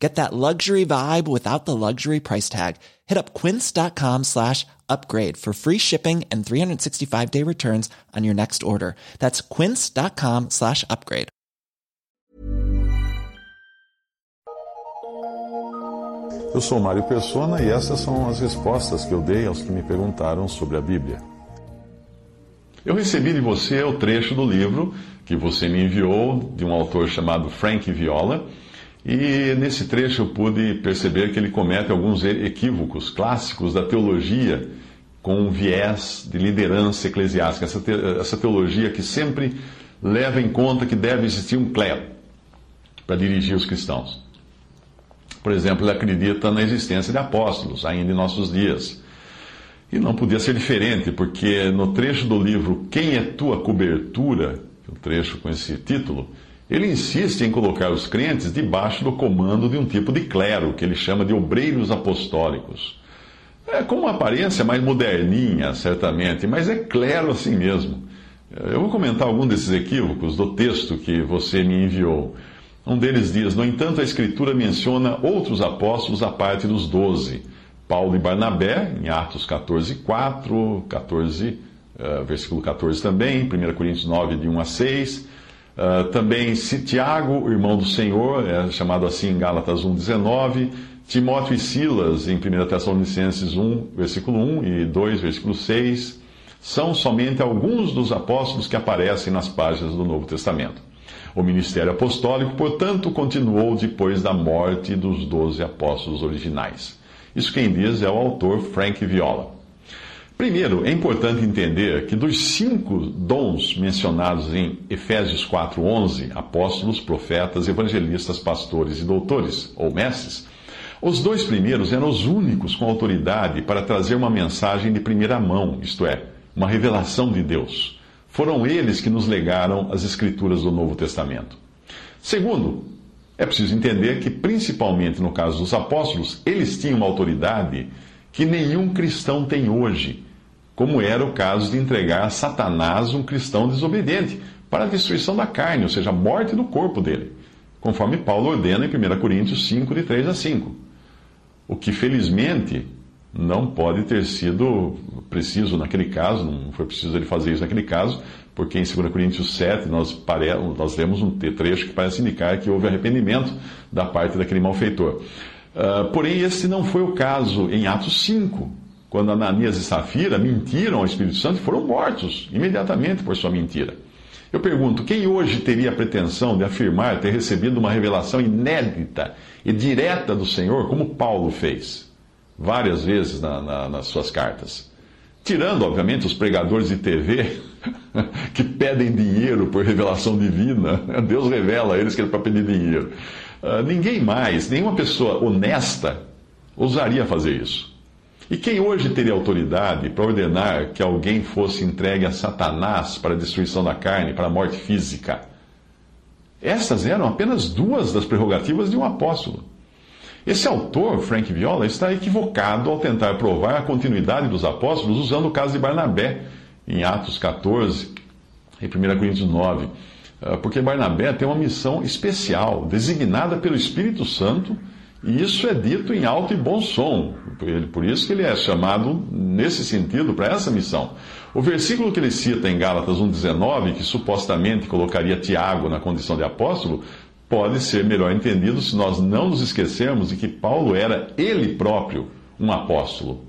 Get that luxury vibe without the luxury price tag. Hit up quince.com slash upgrade for free shipping and 365 day returns on your next order. That's quince.com slash upgrade. Eu sou Mário Persona e essas são as respostas que eu dei aos que me perguntaram sobre a Bíblia. Eu recebi de você o trecho do livro que você me enviou de um autor chamado Frank Viola e nesse trecho eu pude perceber que ele comete alguns equívocos clássicos da teologia com um viés de liderança eclesiástica. Essa, te, essa teologia que sempre leva em conta que deve existir um clero para dirigir os cristãos. Por exemplo, ele acredita na existência de apóstolos, ainda em nossos dias. E não podia ser diferente, porque no trecho do livro Quem é Tua Cobertura, o trecho com esse título, ele insiste em colocar os crentes debaixo do comando de um tipo de clero, que ele chama de obreiros apostólicos. É com uma aparência mais moderninha, certamente, mas é clero assim mesmo. Eu vou comentar algum desses equívocos do texto que você me enviou. Um deles diz: No entanto, a Escritura menciona outros apóstolos à parte dos doze. Paulo e Barnabé, em Atos 14, 4, 14, uh, versículo 14 também, 1 Coríntios 9, de 1 a 6. Uh, também Tiago, irmão do Senhor, é chamado assim em Gálatas 1,19. Timóteo e Silas, em 1 Tessalonicenses 1, versículo 1 e 2, versículo 6. São somente alguns dos apóstolos que aparecem nas páginas do Novo Testamento. O ministério apostólico, portanto, continuou depois da morte dos doze apóstolos originais. Isso quem diz é o autor Frank Viola. Primeiro, é importante entender que dos cinco dons mencionados em Efésios 4:11, apóstolos, profetas, evangelistas, pastores e doutores ou mestres, os dois primeiros eram os únicos com autoridade para trazer uma mensagem de primeira mão, isto é, uma revelação de Deus. Foram eles que nos legaram as escrituras do Novo Testamento. Segundo, é preciso entender que, principalmente no caso dos apóstolos, eles tinham uma autoridade que nenhum cristão tem hoje como era o caso de entregar a Satanás um cristão desobediente para a destruição da carne, ou seja, a morte do corpo dele, conforme Paulo ordena em 1 Coríntios 5, de 3 a 5. O que felizmente não pode ter sido preciso naquele caso, não foi preciso ele fazer isso naquele caso, porque em 2 Coríntios 7 nós, pare... nós lemos um trecho que parece indicar que houve arrependimento da parte daquele malfeitor. Uh, porém, esse não foi o caso em Atos 5, quando Ananias e Safira mentiram ao Espírito Santo e foram mortos imediatamente por sua mentira. Eu pergunto, quem hoje teria a pretensão de afirmar ter recebido uma revelação inédita e direta do Senhor, como Paulo fez várias vezes na, na, nas suas cartas? Tirando, obviamente, os pregadores de TV que pedem dinheiro por revelação divina, Deus revela a eles que é para pedir dinheiro. Uh, ninguém mais, nenhuma pessoa honesta ousaria fazer isso. E quem hoje teria autoridade para ordenar que alguém fosse entregue a Satanás para a destruição da carne, para a morte física? Essas eram apenas duas das prerrogativas de um apóstolo. Esse autor, Frank Viola, está equivocado ao tentar provar a continuidade dos apóstolos usando o caso de Barnabé, em Atos 14 e 1 Coríntios 9. Ah, porque Barnabé tem uma missão especial, designada pelo Espírito Santo e isso é dito em alto e bom som. Por isso que ele é chamado, nesse sentido, para essa missão. O versículo que ele cita em Gálatas 1,19, que supostamente colocaria Tiago na condição de apóstolo, pode ser melhor entendido se nós não nos esquecermos de que Paulo era ele próprio um apóstolo.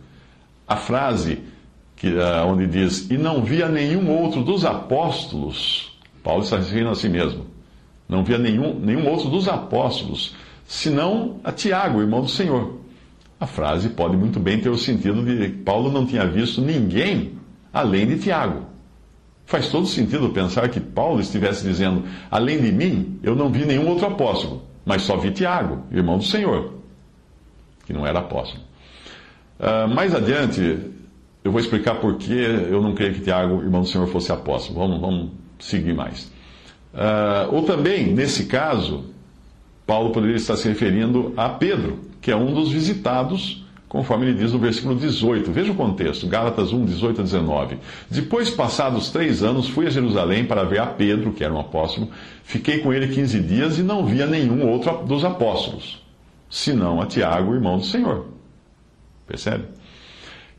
A frase que, uh, onde diz, e não via nenhum outro dos apóstolos, Paulo está referindo a si mesmo, não via nenhum, nenhum outro dos apóstolos senão a Tiago, irmão do Senhor. A frase pode muito bem ter o sentido de Paulo não tinha visto ninguém além de Tiago. Faz todo sentido pensar que Paulo estivesse dizendo: além de mim, eu não vi nenhum outro apóstolo, mas só vi Tiago, irmão do Senhor, que não era apóstolo. Uh, mais adiante, eu vou explicar por que eu não creio que Tiago, irmão do Senhor, fosse apóstolo. Vamos, vamos seguir mais. Uh, ou também, nesse caso, Paulo poderia estar se referindo a Pedro, que é um dos visitados, conforme ele diz no versículo 18. Veja o contexto, Gálatas 1, 18 a 19. Depois, passados três anos, fui a Jerusalém para ver a Pedro, que era um apóstolo. Fiquei com ele 15 dias e não via nenhum outro dos apóstolos, senão a Tiago, irmão do Senhor. Percebe?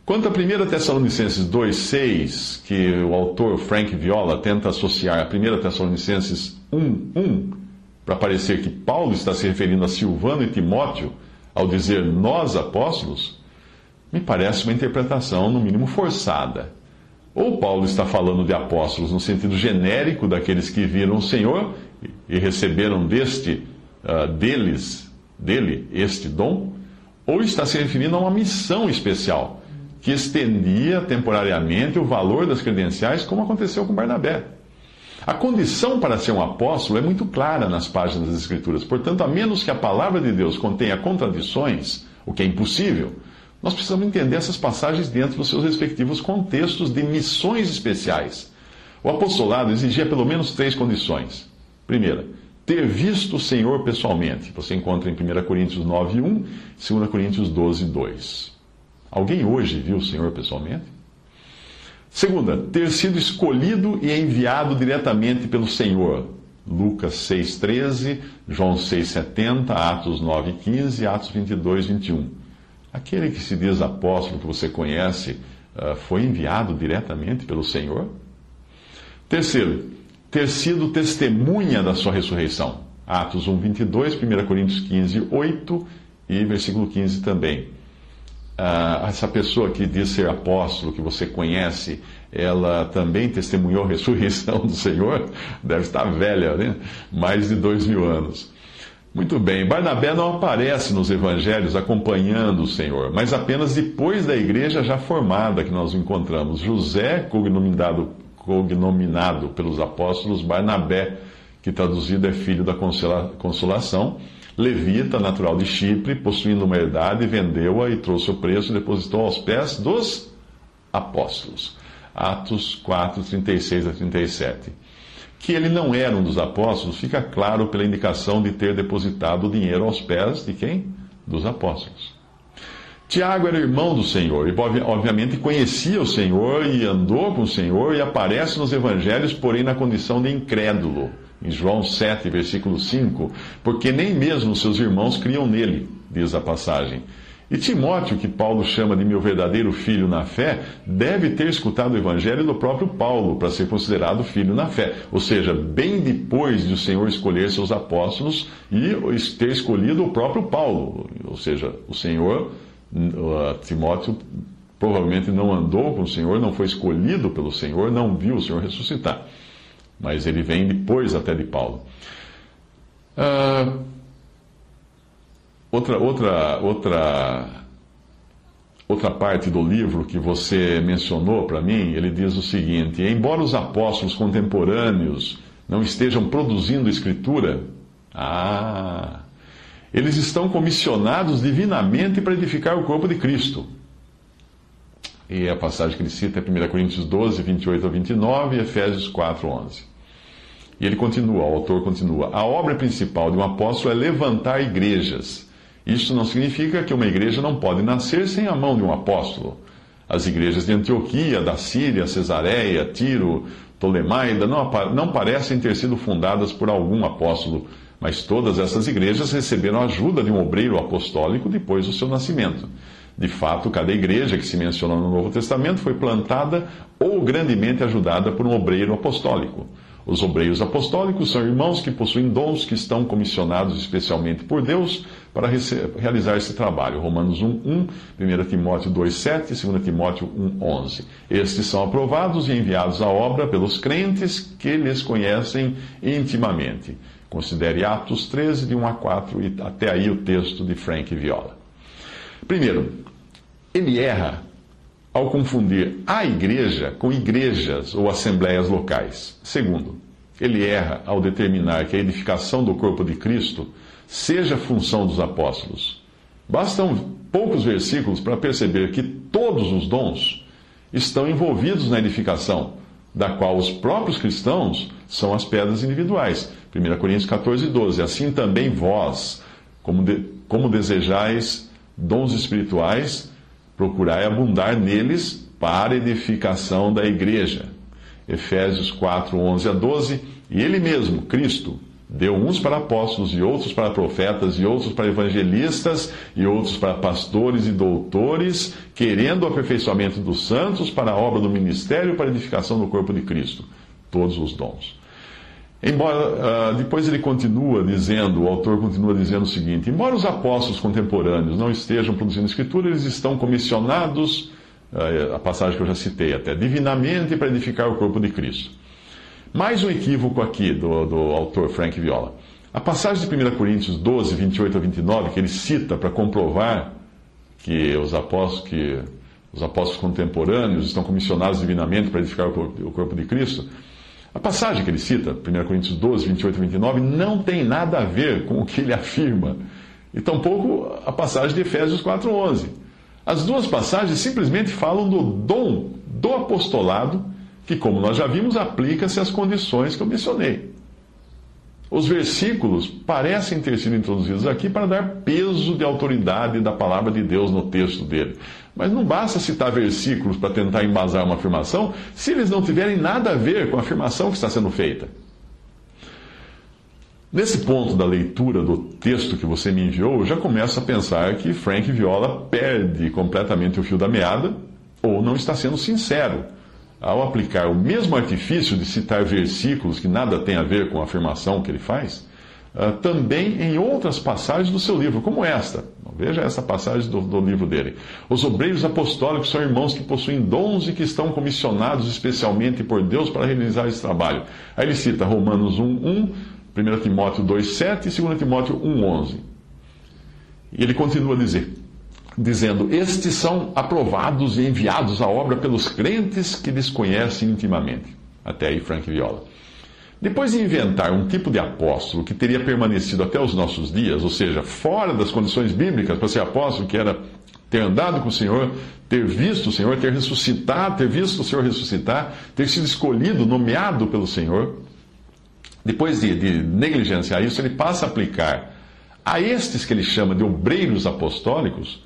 Quanto a 1 Tessalonicenses 2,6, que o autor Frank Viola tenta associar a 1 Tessalonicenses 1,1, para parecer que Paulo está se referindo a Silvano e Timóteo ao dizer nós apóstolos, me parece uma interpretação, no mínimo, forçada. Ou Paulo está falando de apóstolos no sentido genérico daqueles que viram o Senhor e receberam deste, uh, deles, dele, este dom, ou está se referindo a uma missão especial que estendia temporariamente o valor das credenciais, como aconteceu com Barnabé. A condição para ser um apóstolo é muito clara nas páginas das Escrituras. Portanto, a menos que a palavra de Deus contenha contradições, o que é impossível, nós precisamos entender essas passagens dentro dos seus respectivos contextos de missões especiais. O apostolado exigia pelo menos três condições. Primeira, ter visto o Senhor pessoalmente. Você encontra em 1 Coríntios 9, 1 e 2 Coríntios 12, 2. Alguém hoje viu o Senhor pessoalmente? Segunda, ter sido escolhido e enviado diretamente pelo Senhor. Lucas 6,13, João 6,70, Atos 9,15 Atos 22, 21. Aquele que se diz apóstolo que você conhece ah, foi enviado diretamente pelo Senhor? Terceiro, ter sido testemunha da sua ressurreição. Atos 1, 22, 1 Coríntios 15, 8 e versículo 15 também ah, essa pessoa que diz ser apóstolo, que você conhece, ela também testemunhou a ressurreição do Senhor? Deve estar velha, né? Mais de dois mil anos. Muito bem, Barnabé não aparece nos evangelhos acompanhando o Senhor, mas apenas depois da igreja já formada que nós encontramos. José, cognominado, cognominado pelos apóstolos Barnabé, que traduzido é filho da consolação levita, natural de Chipre, possuindo uma herdade, vendeu-a e trouxe o preço e depositou aos pés dos apóstolos. Atos 4, 36 a 37. Que ele não era um dos apóstolos fica claro pela indicação de ter depositado o dinheiro aos pés de quem? Dos apóstolos. Tiago era irmão do Senhor e, obviamente, conhecia o Senhor e andou com o Senhor e aparece nos evangelhos, porém na condição de incrédulo em João 7, versículo 5, porque nem mesmo seus irmãos criam nele, diz a passagem. E Timóteo, que Paulo chama de meu verdadeiro filho na fé, deve ter escutado o evangelho do próprio Paulo para ser considerado filho na fé. Ou seja, bem depois de o Senhor escolher seus apóstolos e ter escolhido o próprio Paulo. Ou seja, o Senhor, Timóteo provavelmente não andou com o Senhor, não foi escolhido pelo Senhor, não viu o Senhor ressuscitar mas ele vem depois até de Paulo. Uh, outra, outra, outra, outra parte do livro que você mencionou para mim, ele diz o seguinte: embora os apóstolos contemporâneos não estejam produzindo escritura, ah, eles estão comissionados divinamente para edificar o corpo de Cristo. E a passagem que ele cita é 1 Coríntios 12, 28 a 29 e Efésios 4, 11. E ele continua, o autor continua: a obra principal de um apóstolo é levantar igrejas. Isso não significa que uma igreja não pode nascer sem a mão de um apóstolo. As igrejas de Antioquia, da Síria, Cesareia, Tiro, Ptolemaida não, não parecem ter sido fundadas por algum apóstolo, mas todas essas igrejas receberam a ajuda de um obreiro apostólico depois do seu nascimento. De fato, cada igreja que se menciona no Novo Testamento foi plantada ou grandemente ajudada por um obreiro apostólico. Os obreiros apostólicos são irmãos que possuem dons que estão comissionados especialmente por Deus para realizar esse trabalho. Romanos 1, 1, 1 Timóteo 2, 7 2 Timóteo 1, 11. Estes são aprovados e enviados à obra pelos crentes que lhes conhecem intimamente. Considere Atos 13, de 1 a 4, e até aí o texto de Frank Viola. Primeiro, ele erra ao confundir a igreja com igrejas ou assembleias locais. Segundo, ele erra ao determinar que a edificação do corpo de Cristo seja função dos apóstolos. Bastam poucos versículos para perceber que todos os dons estão envolvidos na edificação, da qual os próprios cristãos são as pedras individuais. 1 Coríntios 14, 12. Assim também vós, como, de, como desejais dons espirituais, procurai abundar neles para edificação da igreja. Efésios 4, 11 a 12. E ele mesmo, Cristo, Deu uns para apóstolos, e outros para profetas, e outros para evangelistas, e outros para pastores e doutores, querendo o aperfeiçoamento dos santos para a obra do ministério, para a edificação do corpo de Cristo. Todos os dons. Embora, uh, depois ele continua dizendo, o autor continua dizendo o seguinte: embora os apóstolos contemporâneos não estejam produzindo escritura, eles estão comissionados, uh, a passagem que eu já citei até, divinamente para edificar o corpo de Cristo. Mais um equívoco aqui do, do autor Frank Viola. A passagem de 1 Coríntios 12, 28 a 29, que ele cita para comprovar que os apóstolos, que os apóstolos contemporâneos estão comissionados divinamente para edificar o corpo, o corpo de Cristo, a passagem que ele cita, 1 Coríntios 12, 28 a 29, não tem nada a ver com o que ele afirma. E tampouco a passagem de Efésios 4, 11. As duas passagens simplesmente falam do dom do apostolado que, como nós já vimos, aplica-se às condições que eu mencionei. Os versículos parecem ter sido introduzidos aqui para dar peso de autoridade da palavra de Deus no texto dele. Mas não basta citar versículos para tentar embasar uma afirmação se eles não tiverem nada a ver com a afirmação que está sendo feita. Nesse ponto da leitura do texto que você me enviou, eu já começo a pensar que Frank Viola perde completamente o fio da meada ou não está sendo sincero ao aplicar o mesmo artifício de citar versículos que nada tem a ver com a afirmação que ele faz, uh, também em outras passagens do seu livro, como esta. Veja essa passagem do, do, livro dele. Os obreiros apostólicos são irmãos que possuem dons e que estão comissionados especialmente por Deus para realizar esse trabalho. Aí ele cita Romanos 1, 1, 1 Timóteo 2, 7 e 2 Timóteo 1, 11. E ele continua a dizer: dizendo: Estes são aprovados e enviados à obra pelos crentes que lhes conhecem intimamente. Até aí, Frank Viola. Depois de inventar um tipo de apóstolo que teria permanecido até os nossos dias, ou seja, fora das condições bíblicas para ser apóstolo, que era ter andado com o Senhor, ter visto o Senhor, ter ressuscitado, ter visto o Senhor ressuscitar, ter sido escolhido, nomeado pelo Senhor, depois de, de negligenciar isso, ele passa a aplicar a estes que ele chama de obreiros apostólicos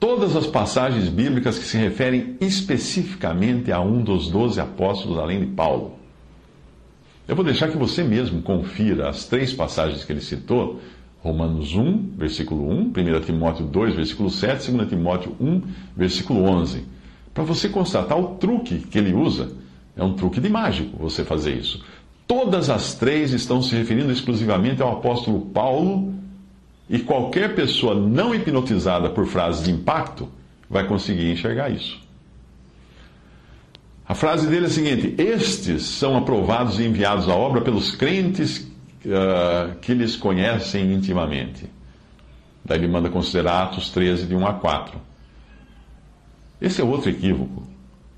todas as passagens bíblicas que se referem especificamente a um dos doze apóstolos, além de Paulo. Eu vou deixar que você mesmo confira as três passagens que ele citou, Romanos 1, versículo 1, 1 Timóteo 2, versículo 7, 2 Timóteo 1, versículo 11, para você constatar o truque que ele usa. É um truque de mágico você fazer isso. Todas as três estão se referindo exclusivamente ao apóstolo Paulo e qualquer pessoa não hipnotizada por frases de impacto vai conseguir enxergar isso. A frase dele é a seguinte: Estes são aprovados e enviados à obra pelos crentes uh, que lhes conhecem intimamente. Daí ele manda considerar Atos 13, de 1 a 4. Esse é outro equívoco.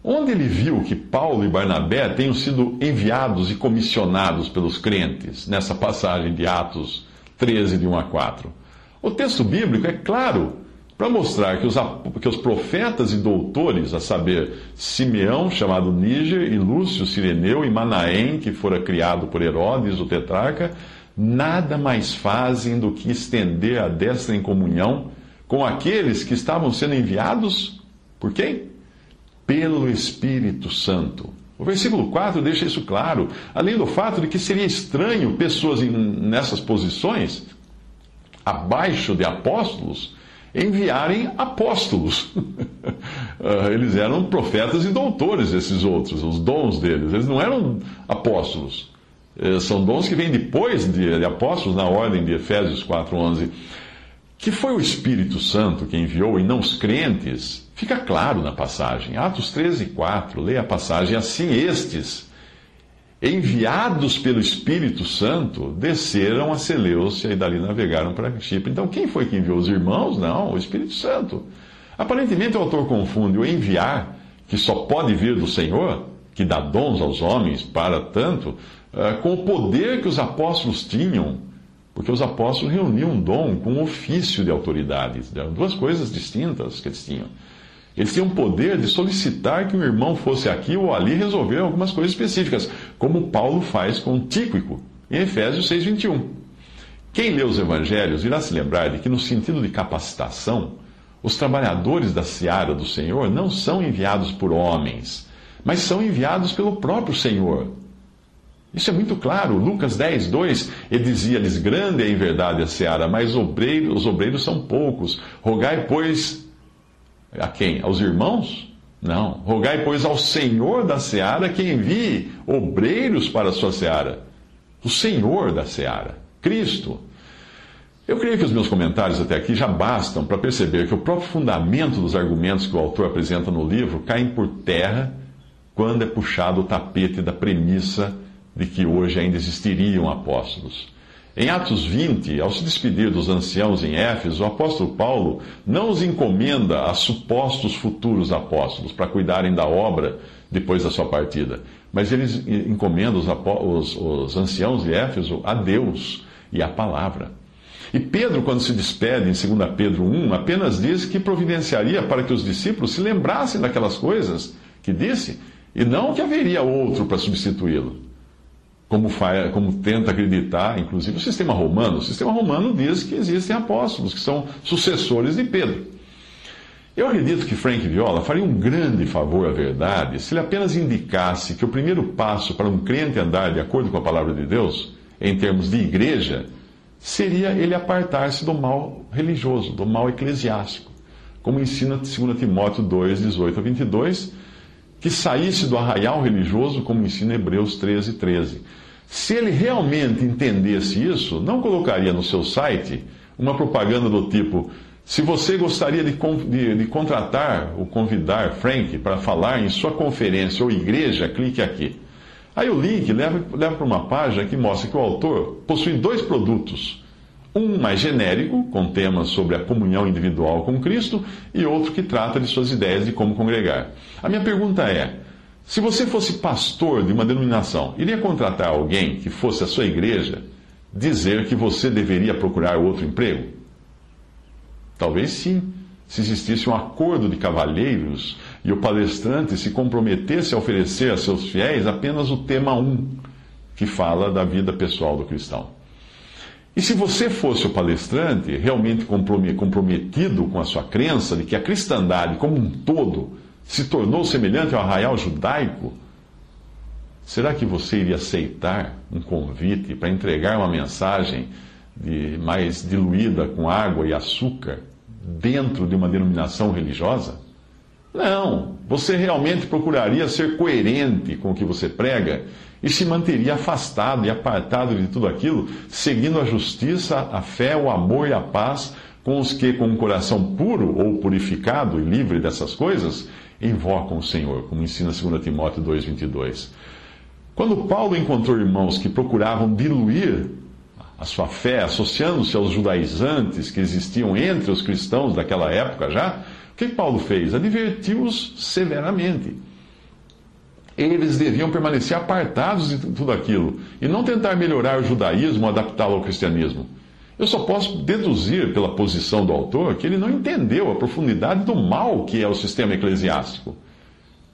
Onde ele viu que Paulo e Barnabé tenham sido enviados e comissionados pelos crentes, nessa passagem de Atos 13, de 1 a 4. O texto bíblico é claro para mostrar que os, que os profetas e doutores, a saber, Simeão, chamado Níger, e Lúcio, Sireneu, e Manaém, que fora criado por Herodes, o tetrarca, nada mais fazem do que estender a destra em comunhão com aqueles que estavam sendo enviados por quem? Pelo Espírito Santo. O versículo 4 deixa isso claro, além do fato de que seria estranho pessoas nessas posições, abaixo de apóstolos, enviarem apóstolos. Ah, eles eram profetas e doutores, esses outros, os dons deles. Eles não eram apóstolos. Eh, são dons que vêm depois de, apóstolos, na ordem de Efésios 4,11. Que foi o Espírito Santo que enviou e não os crentes, fica claro na passagem. Atos 13, 4, leia a passagem. Assim estes enviados pelo Espírito Santo, desceram a Seleucia e dali navegaram para Chipre. Então, quem foi que enviou os irmãos? Não, o Espírito Santo. Aparentemente, o autor confunde o enviar, que só pode vir do Senhor, que dá dons aos homens para tanto, eh, com o poder que os apóstolos tinham, porque os apóstolos reuniam dom com um ofício de autoridade. Eram duas coisas distintas que eles tinham. Eles tinham poder de solicitar que um irmão fosse aqui ou ali resolver algumas coisas específicas, como Paulo faz com Tíquico, em Efésios 6,21. Quem lê os evangelhos irá se lembrar de que, no sentido de capacitação, os trabalhadores da seara do Senhor não são enviados por homens, mas são enviados pelo próprio Senhor. Isso é muito claro. Lucas 10, 2, ele dizia-lhes: Grande é em verdade a seara, mas os obreiros são poucos. Rogai, pois, a quem? Aos irmãos? Não. Rogai, pois, ao Senhor da seara que envie obreiros para a sua seara. O Senhor da seara, Cristo. Eu creio que os meus comentários até aqui já bastam para perceber que o próprio fundamento dos argumentos que o autor apresenta no livro caem por terra quando é puxado o tapete da premissa de que hoje ainda existiriam apóstolos. Em Atos 20, ao se despedir dos anciãos em Éfeso, o apóstolo Paulo não os encomenda a supostos futuros apóstolos para cuidarem da obra depois da sua partida, mas ele encomenda os, os, os anciãos de Éfeso a Deus e à palavra. E Pedro, quando se despede em 2 Pedro 1, apenas diz que providenciaria para que os discípulos se lembrassem daquelas coisas que disse, e não que haveria outro para substituí-lo como, faz, como tenta acreditar, inclusive, o sistema romano. O sistema romano diz que existem apóstolos, que são sucessores de Pedro. Eu acredito que Frank Viola faria um grande favor à verdade se ele apenas indicasse que o primeiro passo para um crente andar de acordo com a palavra de Deus, em termos de igreja, seria ele apartar-se do mal religioso, do mal eclesiástico, como ensina 2 Timóteo 2, 18 a 22, que saísse do arraial religioso, como ensina Hebreus 13, 13. Se ele realmente entendesse isso, não colocaria no seu site uma propaganda do tipo: se você gostaria de, de, de contratar ou convidar Frank para falar em sua conferência ou igreja, clique aqui. Aí o link leva, leva para uma página que mostra que o autor possui dois produtos. Um mais genérico, com temas sobre a comunhão individual com Cristo, e outro que trata de suas ideias de como congregar. A minha pergunta é: se você fosse pastor de uma denominação, iria contratar alguém que fosse a sua igreja dizer que você deveria procurar outro emprego? Talvez sim, se existisse um acordo de cavalheiros e o palestrante se comprometesse a oferecer a seus fiéis apenas o tema 1, que fala da vida pessoal do cristão. E se você fosse o palestrante realmente comprometido com a sua crença de que a cristandade como um todo se tornou semelhante ao arraial judaico, será que você iria aceitar um convite para entregar uma mensagem de, mais diluída com água e açúcar dentro de uma denominação religiosa? Não, você realmente procuraria ser coerente com o que você prega e se manteria afastado e apartado de tudo aquilo, seguindo a justiça, a fé, o amor e a paz com os que, com um coração puro ou purificado e livre dessas coisas, invocam o Senhor, como ensina 2 Timóteo 2,22. Quando Paulo encontrou irmãos que procuravam diluir a sua fé, associando-se aos judaizantes que existiam entre os cristãos daquela época já, o que Paulo fez? Advertiu-os severamente. Eles deviam permanecer apartados de tudo aquilo e não tentar melhorar o judaísmo adaptá-lo ao cristianismo. Eu só posso deduzir pela posição do autor que ele não entendeu a profundidade do mal que é o sistema eclesiástico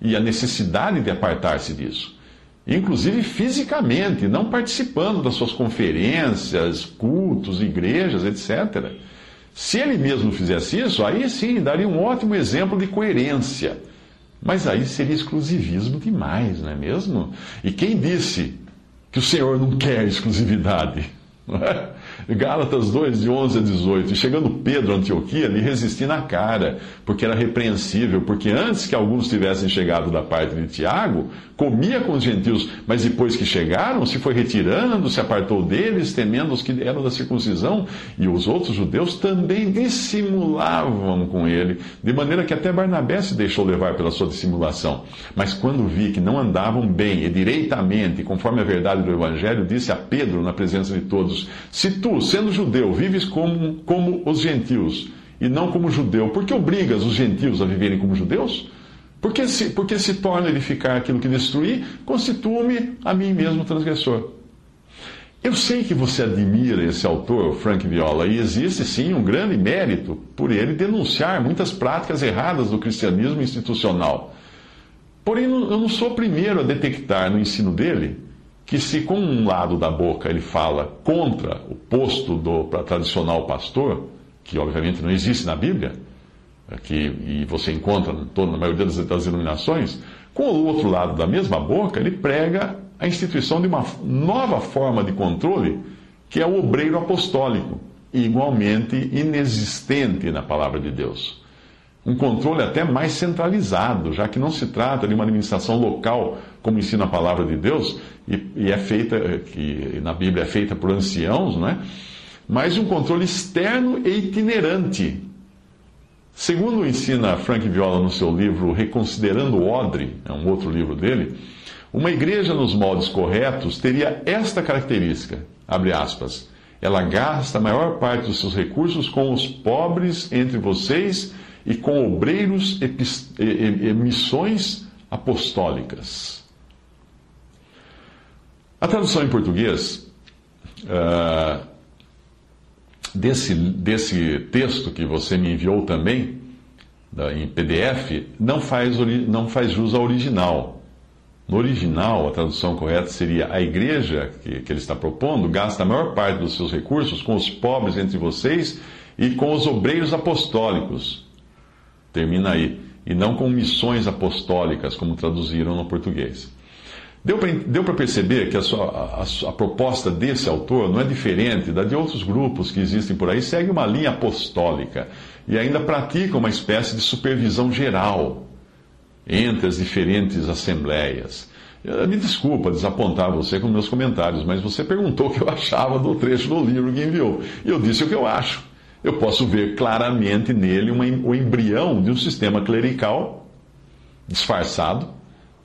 e a necessidade de apartar-se disso. Inclusive fisicamente, não participando das suas conferências, cultos, igrejas, etc. Se ele mesmo fizesse isso, aí sim daria um ótimo exemplo de coerência. Mas aí seria exclusivismo demais, não é mesmo? E quem disse que o Senhor não quer exclusividade? Gálatas 2, de 11 a 18. E chegando Pedro a Antioquia, lhe resisti na cara, porque era repreensível, porque antes que alguns tivessem chegado da parte de Tiago, comia com os gentios, mas depois que chegaram, se foi retirando, se apartou deles, temendo os que eram da circuncisão, e os outros judeus também dissimulavam com ele, de maneira que até Barnabé se deixou levar pela sua dissimulação. Mas quando vi que não andavam bem e direitamente, conforme a verdade do Evangelho, disse a Pedro, na presença de todos: Se tu, sendo judeu, vives como, como os gentios e não como judeu, por que obrigas os gentios a viverem como judeus? Porque se, porque se torna edificar aquilo que destruí, constituo-me a mim mesmo transgressor. Eu sei que você admira esse autor, Frank Viola, e existe sim um grande mérito por ele denunciar muitas práticas erradas do cristianismo institucional. Porém, eu não sou o primeiro a detectar no ensino dele que, se com um lado da boca ele fala contra o posto do tradicional pastor, que obviamente não existe na Bíblia, é que, e você encontra na maioria das, das denominações, com o outro lado da mesma boca, ele prega a instituição de uma nova forma de controle, que é o obreiro apostólico, igualmente inexistente na palavra de Deus. Um controle até mais centralizado, já que não se trata de uma administração local, como ensina a palavra de Deus, e, e é feita, que na Bíblia é feita por anciãos, não é? mas um controle externo e itinerante. Segundo ensina Frank Viola no seu livro Reconsiderando o Odre, é um outro livro dele, uma igreja nos moldes corretos teria esta característica, abre aspas, ela gasta a maior parte dos seus recursos com os pobres entre vocês e com obreiros e, e, e missões apostólicas. A tradução em português uh, desse, desse texto que você me enviou também, da, em PDF, não faz, não faz jus ao original. No original, a tradução correta seria: a igreja que, que ele está propondo gasta a maior parte dos seus recursos com os pobres entre vocês e com os obreiros apostólicos. Termina aí. E não com missões apostólicas, como traduziram no português. Deu para perceber que a, sua, a, a, proposta desse autor não é diferente da de outros grupos que existem por aí, segue uma linha apostólica e ainda pratica uma espécie de supervisão geral entre as diferentes assembleias. Me desculpa desapontar você com meus comentários, mas você perguntou o que eu achava do trecho do livro que enviou. E eu disse o que eu acho. Eu posso ver claramente nele uma, o embrião de um sistema clerical disfarçado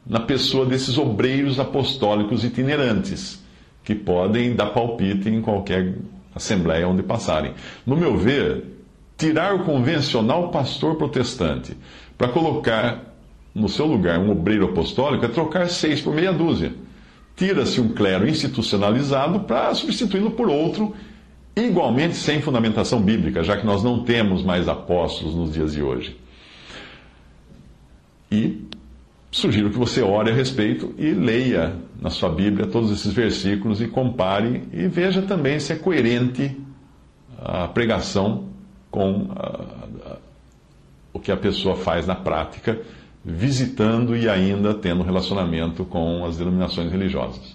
na pessoa desses obreiros apostólicos itinerantes, que podem dar palpite em qualquer assembleia onde passarem. No meu ver, tirar o convencional pastor protestante para colocar no seu lugar um obreiro apostólico é trocar seis por meia dúzia. Tira-se um clero institucionalizado para substituí-lo por outro igualmente sem fundamentação bíblica, já que nós não temos mais apóstolos nos dias de hoje. E sugiro que você ore a respeito e leia na sua Bíblia todos esses versículos e compare e veja também se é coerente a pregação com a, a, o que a pessoa faz na prática, visitando e ainda tendo relacionamento com as denominações religiosas.